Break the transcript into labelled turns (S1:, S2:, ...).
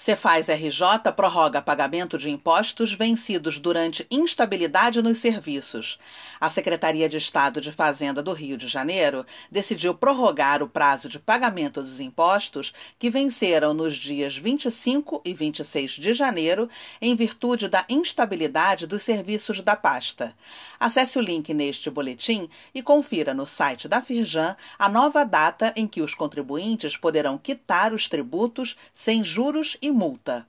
S1: Cefaz RJ prorroga pagamento de impostos vencidos durante instabilidade nos serviços. A Secretaria de Estado de Fazenda do Rio de Janeiro decidiu prorrogar o prazo de pagamento dos impostos que venceram nos dias 25 e 26 de janeiro em virtude da instabilidade dos serviços da pasta. Acesse o link neste boletim e confira no site da Firjan a nova data em que os contribuintes poderão quitar os tributos sem juros e multa.